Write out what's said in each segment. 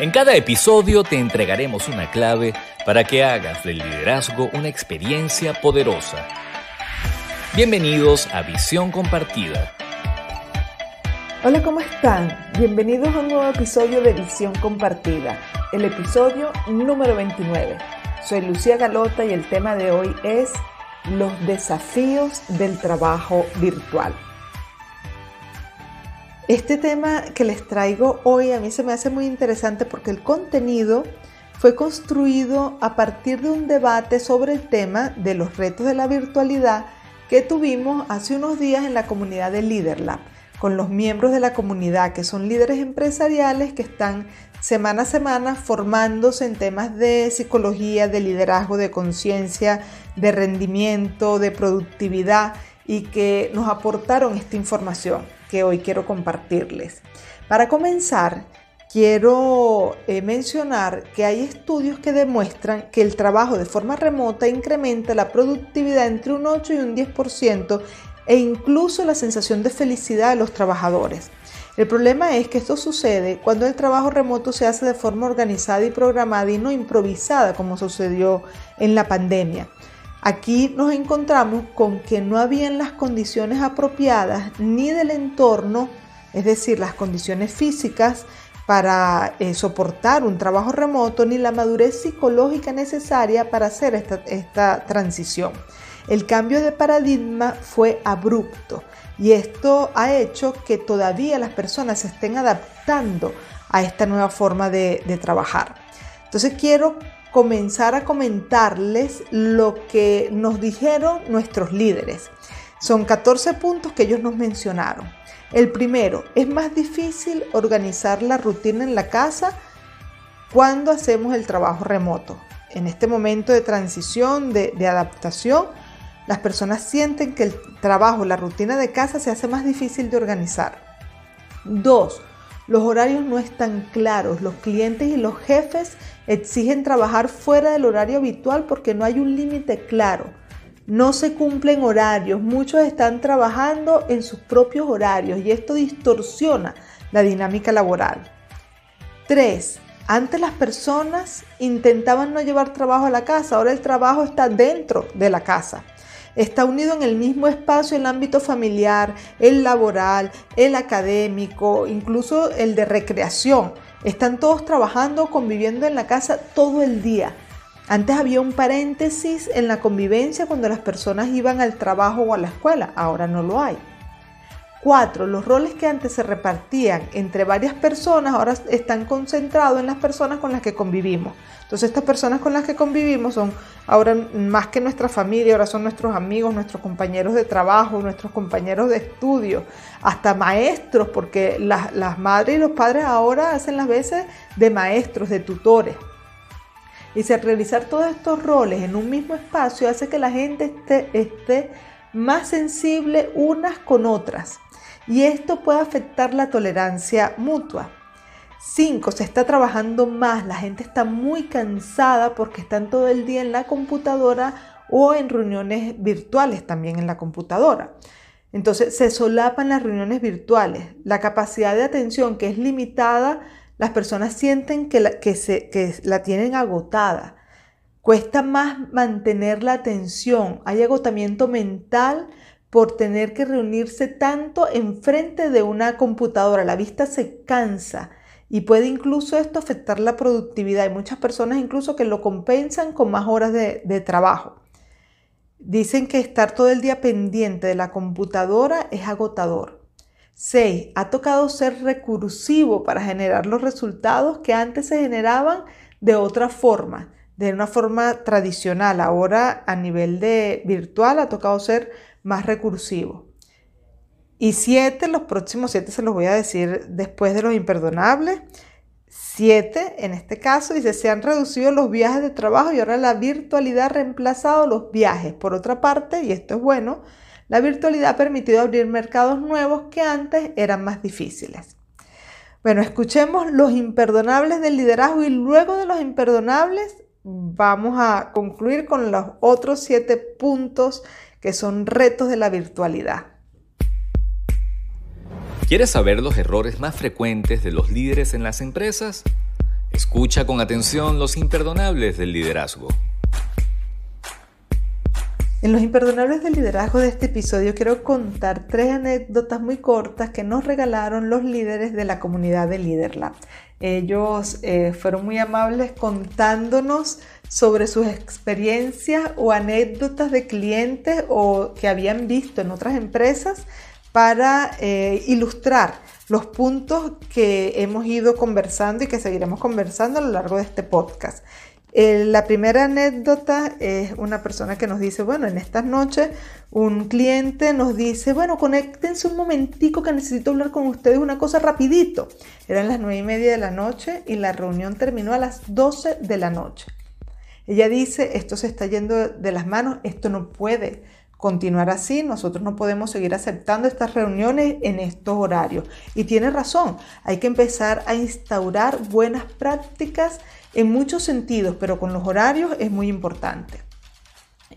En cada episodio te entregaremos una clave para que hagas del liderazgo una experiencia poderosa. Bienvenidos a Visión Compartida. Hola, ¿cómo están? Bienvenidos a un nuevo episodio de Visión Compartida, el episodio número 29. Soy Lucía Galota y el tema de hoy es los desafíos del trabajo virtual. Este tema que les traigo hoy a mí se me hace muy interesante porque el contenido fue construido a partir de un debate sobre el tema de los retos de la virtualidad que tuvimos hace unos días en la comunidad de LeaderLab con los miembros de la comunidad que son líderes empresariales que están semana a semana formándose en temas de psicología, de liderazgo, de conciencia, de rendimiento, de productividad y que nos aportaron esta información hoy quiero compartirles. Para comenzar, quiero eh, mencionar que hay estudios que demuestran que el trabajo de forma remota incrementa la productividad entre un 8 y un 10% e incluso la sensación de felicidad de los trabajadores. El problema es que esto sucede cuando el trabajo remoto se hace de forma organizada y programada y no improvisada como sucedió en la pandemia. Aquí nos encontramos con que no habían las condiciones apropiadas ni del entorno, es decir, las condiciones físicas para eh, soportar un trabajo remoto, ni la madurez psicológica necesaria para hacer esta, esta transición. El cambio de paradigma fue abrupto y esto ha hecho que todavía las personas se estén adaptando a esta nueva forma de, de trabajar. Entonces quiero comenzar a comentarles lo que nos dijeron nuestros líderes. Son 14 puntos que ellos nos mencionaron. El primero, es más difícil organizar la rutina en la casa cuando hacemos el trabajo remoto. En este momento de transición, de, de adaptación, las personas sienten que el trabajo, la rutina de casa se hace más difícil de organizar. Dos, los horarios no están claros. Los clientes y los jefes exigen trabajar fuera del horario habitual porque no hay un límite claro. No se cumplen horarios. Muchos están trabajando en sus propios horarios y esto distorsiona la dinámica laboral. 3. Antes las personas intentaban no llevar trabajo a la casa, ahora el trabajo está dentro de la casa está unido en el mismo espacio el ámbito familiar, el laboral, el académico, incluso el de recreación. Están todos trabajando, conviviendo en la casa todo el día. Antes había un paréntesis en la convivencia cuando las personas iban al trabajo o a la escuela, ahora no lo hay. 4. Los roles que antes se repartían entre varias personas ahora están concentrados en las personas con las que convivimos. Entonces estas personas con las que convivimos son ahora más que nuestra familia, ahora son nuestros amigos, nuestros compañeros de trabajo, nuestros compañeros de estudio, hasta maestros, porque las, madres y los padres ahora hacen las veces de maestros, de tutores. Y si realizar todos estos roles en un mismo espacio hace que la gente esté más sensible unas con otras y esto puede afectar la tolerancia mutua. 5. Se está trabajando más, la gente está muy cansada porque están todo el día en la computadora o en reuniones virtuales también en la computadora. Entonces se solapan las reuniones virtuales. La capacidad de atención que es limitada, las personas sienten que se, que la tienen agotada. Cuesta más mantener la atención. Hay agotamiento mental por tener que reunirse tanto enfrente de una computadora. La vista se cansa y puede incluso esto afectar la productividad. Hay muchas personas incluso que lo compensan con más horas de, de trabajo. Dicen que estar todo el día pendiente de la computadora es agotador. 6. Ha tocado ser recursivo para generar los resultados que antes se generaban de otra forma, de una forma tradicional. Ahora a nivel de virtual ha tocado ser más recursivo. Y siete, los próximos siete se los voy a decir después de los imperdonables. Siete, en este caso, dice, se han reducido los viajes de trabajo y ahora la virtualidad ha reemplazado los viajes. Por otra parte, y esto es bueno, la virtualidad ha permitido abrir mercados nuevos que antes eran más difíciles. Bueno, escuchemos los imperdonables del liderazgo y luego de los imperdonables vamos a concluir con los otros siete puntos que son retos de la virtualidad. ¿Quieres saber los errores más frecuentes de los líderes en las empresas? Escucha con atención los imperdonables del liderazgo. En los imperdonables del liderazgo de este episodio quiero contar tres anécdotas muy cortas que nos regalaron los líderes de la comunidad de LeaderLab. Ellos eh, fueron muy amables contándonos sobre sus experiencias o anécdotas de clientes o que habían visto en otras empresas para eh, ilustrar los puntos que hemos ido conversando y que seguiremos conversando a lo largo de este podcast. Eh, la primera anécdota es una persona que nos dice, bueno, en estas noches un cliente nos dice, bueno, conéctense un momentico que necesito hablar con ustedes una cosa rapidito. Eran las nueve y media de la noche y la reunión terminó a las 12 de la noche. Ella dice, esto se está yendo de las manos, esto no puede continuar así, nosotros no podemos seguir aceptando estas reuniones en estos horarios. Y tiene razón, hay que empezar a instaurar buenas prácticas en muchos sentidos, pero con los horarios es muy importante.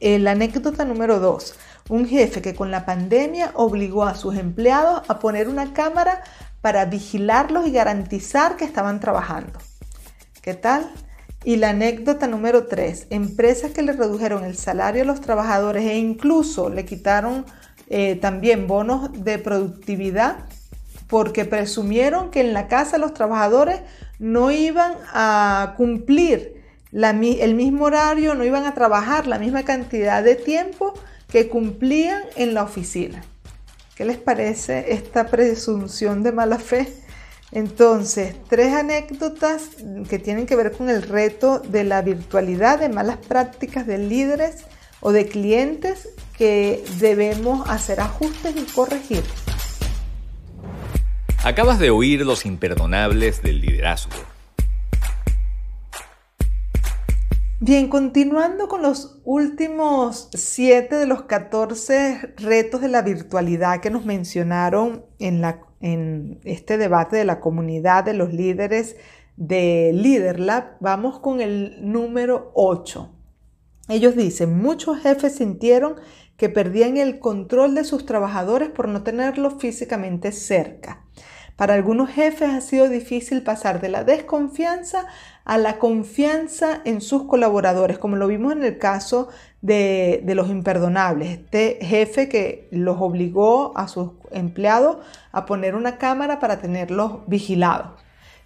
Eh, la anécdota número dos, un jefe que con la pandemia obligó a sus empleados a poner una cámara para vigilarlos y garantizar que estaban trabajando. ¿Qué tal? Y la anécdota número 3, empresas que le redujeron el salario a los trabajadores e incluso le quitaron eh, también bonos de productividad porque presumieron que en la casa los trabajadores no iban a cumplir el mismo horario, no iban a trabajar la misma cantidad de tiempo que cumplían en la oficina. ¿Qué les parece esta presunción de mala fe? Entonces, tres anécdotas que tienen que ver con el reto de la virtualidad, de malas prácticas de líderes o de clientes que debemos hacer ajustes y corregir. Acabas de oír los imperdonables del liderazgo. Bien, continuando con los últimos siete de los 14 retos de la virtualidad que nos mencionaron en este debate de la comunidad de los líderes de LeaderLab, vamos con el número 8. Ellos dicen, muchos jefes sintieron que perdían el control de sus trabajadores por no tenerlos físicamente cerca. Para algunos jefes ha sido difícil pasar de la desconfianza a la confianza en sus colaboradores, como lo vimos en el caso de, los imperdonables. Este jefe que los obligó a sus empleados a poner una cámara para tenerlos vigilados.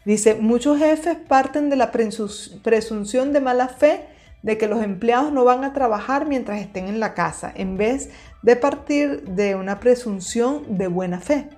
Dice, muchos jefes parten de la presunción de mala fe de que los empleados no van a trabajar mientras estén en la casa, en vez de partir de una presunción de buena fe.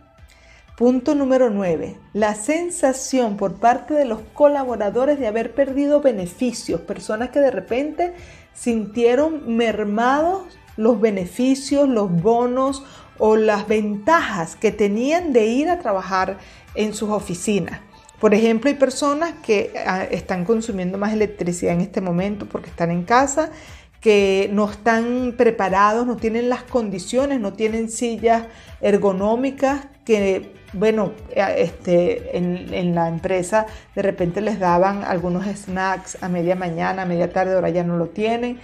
Punto número 9. La sensación por parte de los colaboradores de haber perdido beneficios, personas que de repente sintieron mermados los beneficios, los bonos o las ventajas que tenían de ir a trabajar en sus oficinas. Por ejemplo, hay personas que ah, están consumiendo más electricidad en este momento porque están en casa, que no están preparados, no tienen las condiciones, no tienen sillas ergonómicas que bueno, eh, este, en, la empresa de repente les daban algunos snacks a media mañana, a media tarde, ahora ya no lo tienen.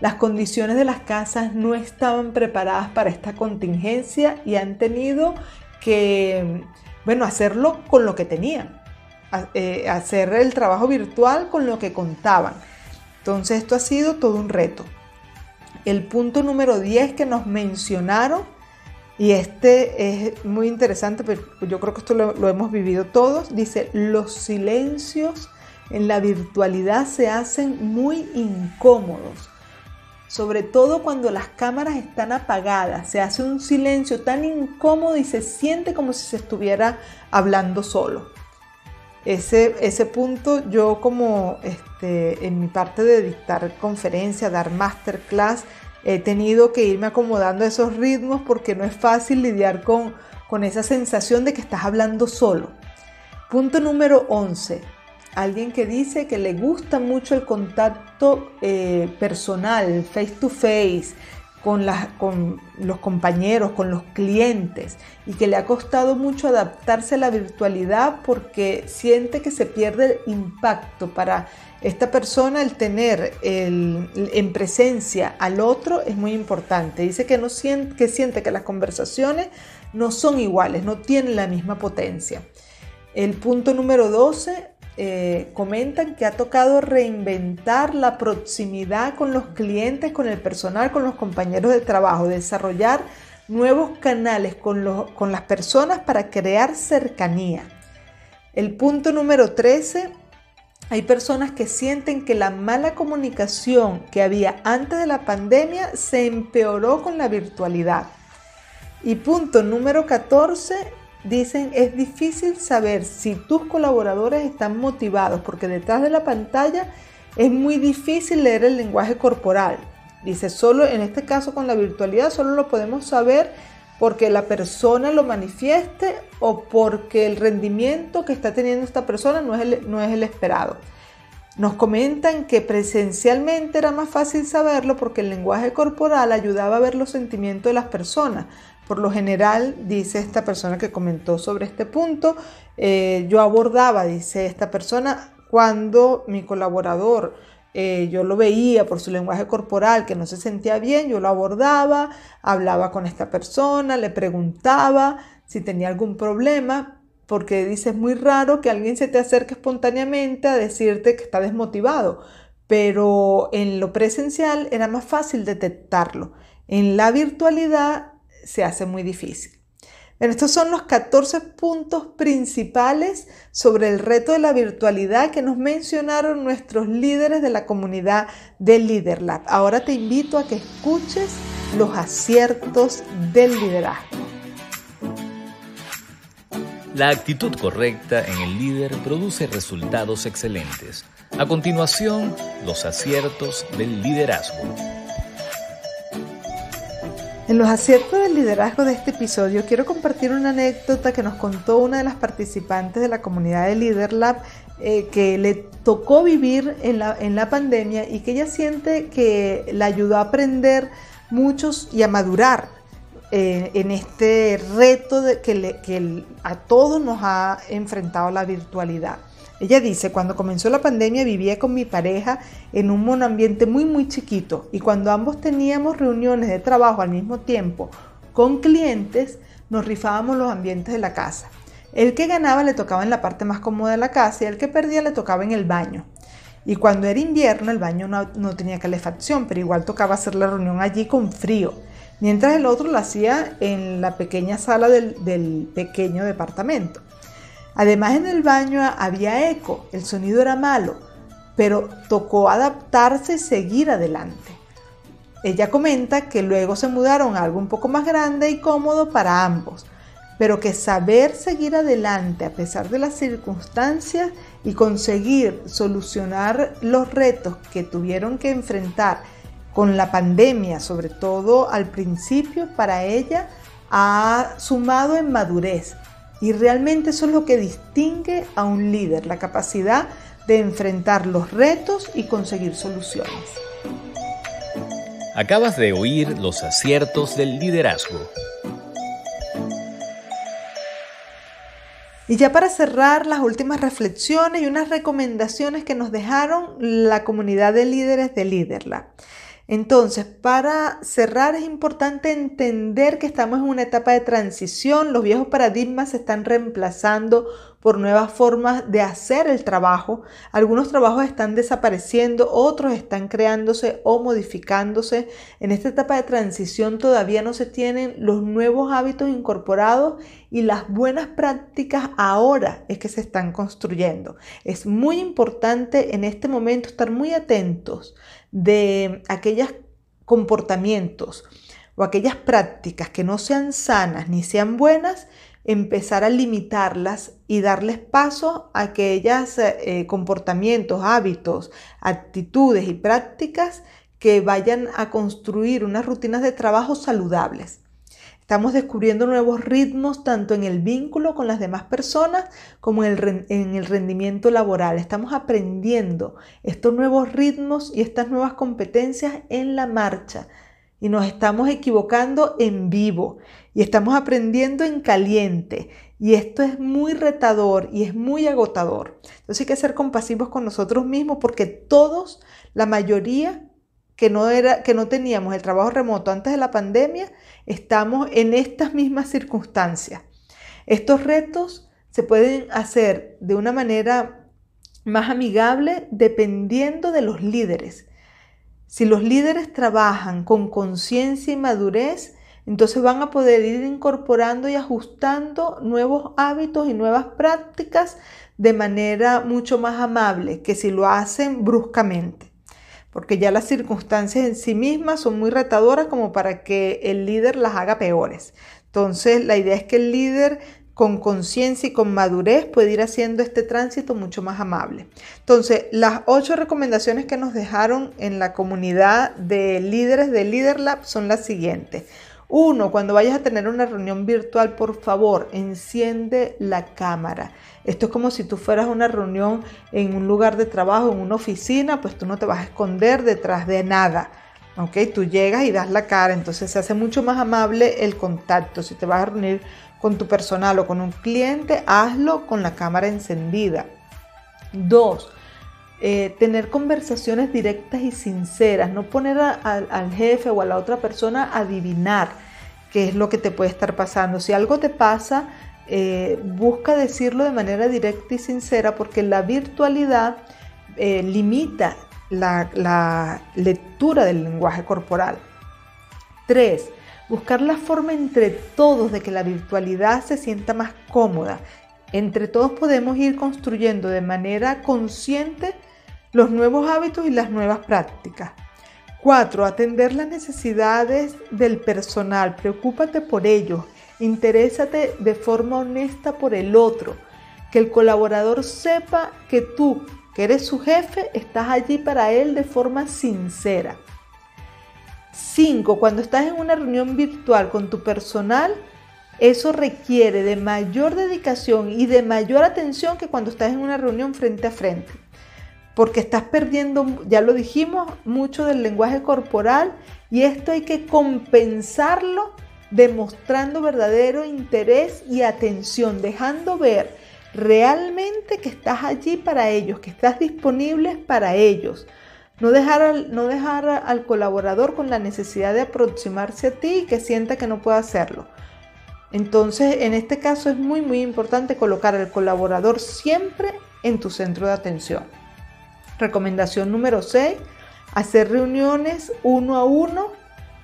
Las condiciones de las casas no estaban preparadas para esta contingencia y han tenido que, bueno, hacerlo con lo que tenían, eh, hacer el trabajo virtual con lo que contaban. Entonces esto ha sido todo un reto. El punto número 10 que nos mencionaron y este es muy interesante, pero yo creo que esto lo, hemos vivido todos. Dice, los silencios en la virtualidad se hacen muy incómodos, sobre todo cuando las cámaras están apagadas. Se hace un silencio tan incómodo y se siente como si se estuviera hablando solo. Ese, ese punto yo como este, en mi parte de dictar conferencia, dar masterclass, he tenido que irme acomodando a esos ritmos porque no es fácil lidiar con, con esa sensación de que estás hablando solo. Punto número 11. Alguien que dice que le gusta mucho el contacto eh, personal, face to face, con, con los compañeros, con los clientes y que le ha costado mucho adaptarse a la virtualidad porque siente que se pierde el impacto para esta persona el tener en presencia al otro es muy importante. Dice que, no siente, que siente que las conversaciones no son iguales, no tienen la misma potencia. El punto número 12, eh, comentan que ha tocado reinventar la proximidad con los clientes, con el personal, con los compañeros de trabajo, desarrollar nuevos canales con, con las personas para crear cercanía. El punto número 13, hay personas que sienten que la mala comunicación que había antes de la pandemia se empeoró con la virtualidad. Y punto número 14, dicen es difícil saber si tus colaboradores están motivados porque detrás de la pantalla es muy difícil leer el lenguaje corporal. Dice, solo en este caso con la virtualidad solo lo podemos saber porque la persona lo manifieste o porque el rendimiento que está teniendo esta persona no es el, no es el esperado. Nos comentan que presencialmente era más fácil saberlo porque el lenguaje corporal ayudaba a ver los sentimientos de las personas. Por lo general, dice esta persona que comentó sobre este punto, eh, yo abordaba, dice esta persona, cuando mi colaborador eh, yo lo veía por su lenguaje corporal que no se sentía bien, yo lo abordaba, hablaba con esta persona, le preguntaba si tenía algún problema, porque dice es muy raro que alguien se te acerque espontáneamente a decirte que está desmotivado, pero en lo presencial era más fácil detectarlo. En la virtualidad se hace muy difícil. estos son los 14 puntos principales sobre el reto de la virtualidad que nos mencionaron nuestros líderes de la comunidad de LeaderLab. Ahora te invito a que escuches los aciertos del liderazgo. La actitud correcta en el líder produce resultados excelentes. A continuación, los aciertos del liderazgo. En los aciertos del liderazgo de este episodio quiero compartir una anécdota que nos contó una de las participantes de la comunidad de LeaderLab eh, que le tocó vivir en la, en la pandemia y que ella siente que la ayudó a aprender muchos y a madurar eh, en este reto de que, que a todos nos ha enfrentado la virtualidad. Ella dice, cuando comenzó la pandemia vivía con mi pareja en un monoambiente muy muy chiquito y cuando ambos teníamos reuniones de trabajo al mismo tiempo con clientes, nos rifábamos los ambientes de la casa. El que ganaba le tocaba en la parte más cómoda de la casa y el que perdía le tocaba en el baño. Y cuando era invierno el baño no, tenía calefacción, pero igual tocaba hacer la reunión allí con frío, mientras el otro lo hacía en la pequeña sala del pequeño departamento. Además en el baño había eco, el sonido era malo, pero tocó adaptarse y seguir adelante. Ella comenta que luego se mudaron a algo un poco más grande y cómodo para ambos, pero que saber seguir adelante a pesar de las circunstancias y conseguir solucionar los retos que tuvieron que enfrentar con la pandemia, sobre todo al principio, para ella ha sumado en madurez y realmente eso es lo que distingue a un líder, la capacidad de enfrentar los retos y conseguir soluciones. Acabas de oír los aciertos del liderazgo. Y ya para cerrar las últimas reflexiones y unas recomendaciones que nos dejaron la comunidad de líderes de Liderla. Entonces, para cerrar es importante entender que estamos en una etapa de transición, los viejos paradigmas se están reemplazando por nuevas formas de hacer el trabajo. Algunos trabajos están desapareciendo, otros están creándose o modificándose. En esta etapa de transición todavía no se tienen los nuevos hábitos incorporados y las buenas prácticas ahora es que se están construyendo. Es muy importante en este momento estar muy atentos de aquellos comportamientos o aquellas prácticas que no sean sanas ni sean buenas, empezar a limitarlas y darles paso a aquellos eh, comportamientos, hábitos, actitudes y prácticas que vayan a construir unas rutinas de trabajo saludables. Estamos descubriendo nuevos ritmos tanto en el vínculo con las demás personas como en el, en el, rendimiento laboral. Estamos aprendiendo estos nuevos ritmos y estas nuevas competencias en la marcha y nos estamos equivocando en vivo y estamos aprendiendo en caliente y esto es muy retador y es muy agotador. Entonces hay que ser compasivos con nosotros mismos porque todos, la mayoría, que no, era, que no teníamos el trabajo remoto antes de la pandemia, estamos en estas mismas circunstancias. Estos retos se pueden hacer de una manera más amigable dependiendo de los líderes. Si los líderes trabajan con conciencia y madurez, entonces van a poder ir incorporando y ajustando nuevos hábitos y nuevas prácticas de manera mucho más amable que si lo hacen bruscamente. Porque ya las circunstancias en sí mismas son muy retadoras como para que el líder las haga peores. Entonces la idea es que el líder con conciencia y con madurez puede ir haciendo este tránsito mucho más amable. Entonces, las ocho recomendaciones que nos dejaron en la comunidad de líderes de LeaderLab son las siguientes. Uno, cuando vayas a tener una reunión virtual, por favor, enciende la cámara. Esto es como si tú fueras a una reunión en un lugar de trabajo, en una oficina, pues tú no te vas a esconder detrás de nada. ¿ok? Tú llegas y das la cara, entonces se hace mucho más amable el contacto. Si te vas a reunir con tu personal o con un cliente, hazlo con la cámara encendida. Dos, eh, tener conversaciones directas y sinceras, no poner al jefe o a la otra persona a adivinar qué es lo que te puede estar pasando. Si algo te pasa, eh, busca decirlo de manera directa y sincera porque la virtualidad eh, limita la, la lectura del lenguaje corporal. Tres, buscar la forma entre todos de que la virtualidad se sienta más cómoda. Entre todos podemos ir construyendo de manera consciente los nuevos hábitos y las nuevas prácticas. 4. Atender las necesidades del personal. Preocúpate por ellos. Interésate de forma honesta por el otro. Que el colaborador sepa que tú, que eres su jefe, estás allí para él de forma sincera. 5. Cuando estás en una reunión virtual con tu personal, eso requiere de mayor dedicación y de mayor atención que cuando estás en una reunión frente a frente porque estás perdiendo, ya lo dijimos, mucho del lenguaje corporal y esto hay que compensarlo demostrando verdadero interés y atención, dejando ver realmente que estás allí para ellos, que estás disponible para ellos. No dejar, al, no dejar al colaborador con la necesidad de aproximarse a ti y que sienta que no puede hacerlo. Entonces, en este caso es muy, muy importante colocar al colaborador siempre en tu centro de atención. Recomendación número 6, hacer reuniones uno a uno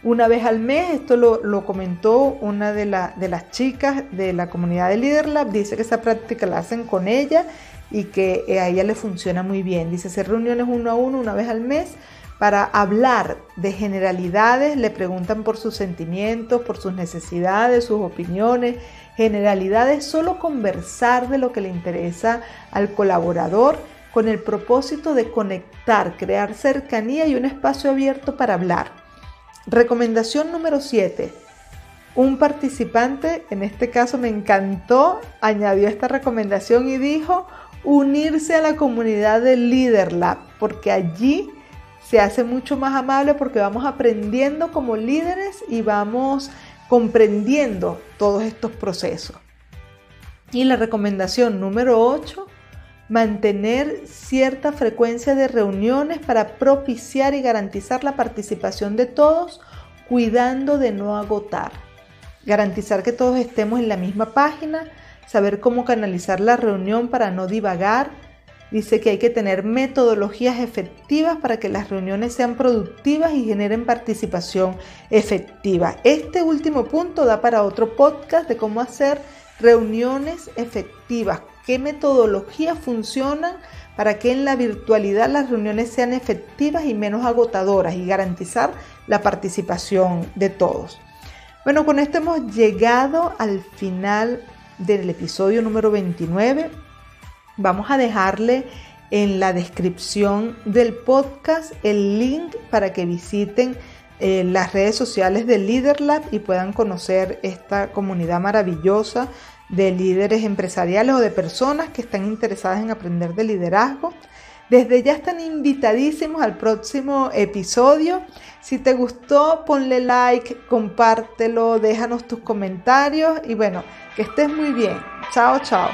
una vez al mes. Esto lo, comentó una de, de, las chicas de la comunidad de LeaderLab. Dice que esa práctica la hacen con ella y que eh, a ella le funciona muy bien. Dice hacer reuniones uno a uno una vez al mes para hablar de generalidades. Le preguntan por sus sentimientos, por sus necesidades, sus opiniones. Generalidades, solo conversar de lo que le interesa al colaborador con el propósito de conectar, crear cercanía y un espacio abierto para hablar. Recomendación número 7. Un participante, en este caso me encantó, añadió esta recomendación y dijo unirse a la comunidad de LeaderLab, porque allí se hace mucho más amable porque vamos aprendiendo como líderes y vamos comprendiendo todos estos procesos. Y la recomendación número 8 mantener cierta frecuencia de reuniones para propiciar y garantizar la participación de todos, cuidando de no agotar. Garantizar que todos estemos en la misma página, saber cómo canalizar la reunión para no divagar. Dice que hay que tener metodologías efectivas para que las reuniones sean productivas y generen participación efectiva. Este último punto da para otro podcast de cómo hacer reuniones efectivas, qué metodologías funcionan para que en la virtualidad las reuniones sean efectivas y menos agotadoras y garantizar la participación de todos. Bueno, con esto hemos llegado al final del episodio número 29. Vamos a dejarle en la descripción del podcast el link para que visiten eh, las redes sociales de LeaderLab y puedan conocer esta comunidad maravillosa de líderes empresariales o de personas que están interesadas en aprender de liderazgo. Desde ya están invitadísimos al próximo episodio. Si te gustó, ponle like, compártelo, déjanos tus comentarios y bueno, que estés muy bien. Chao, chao.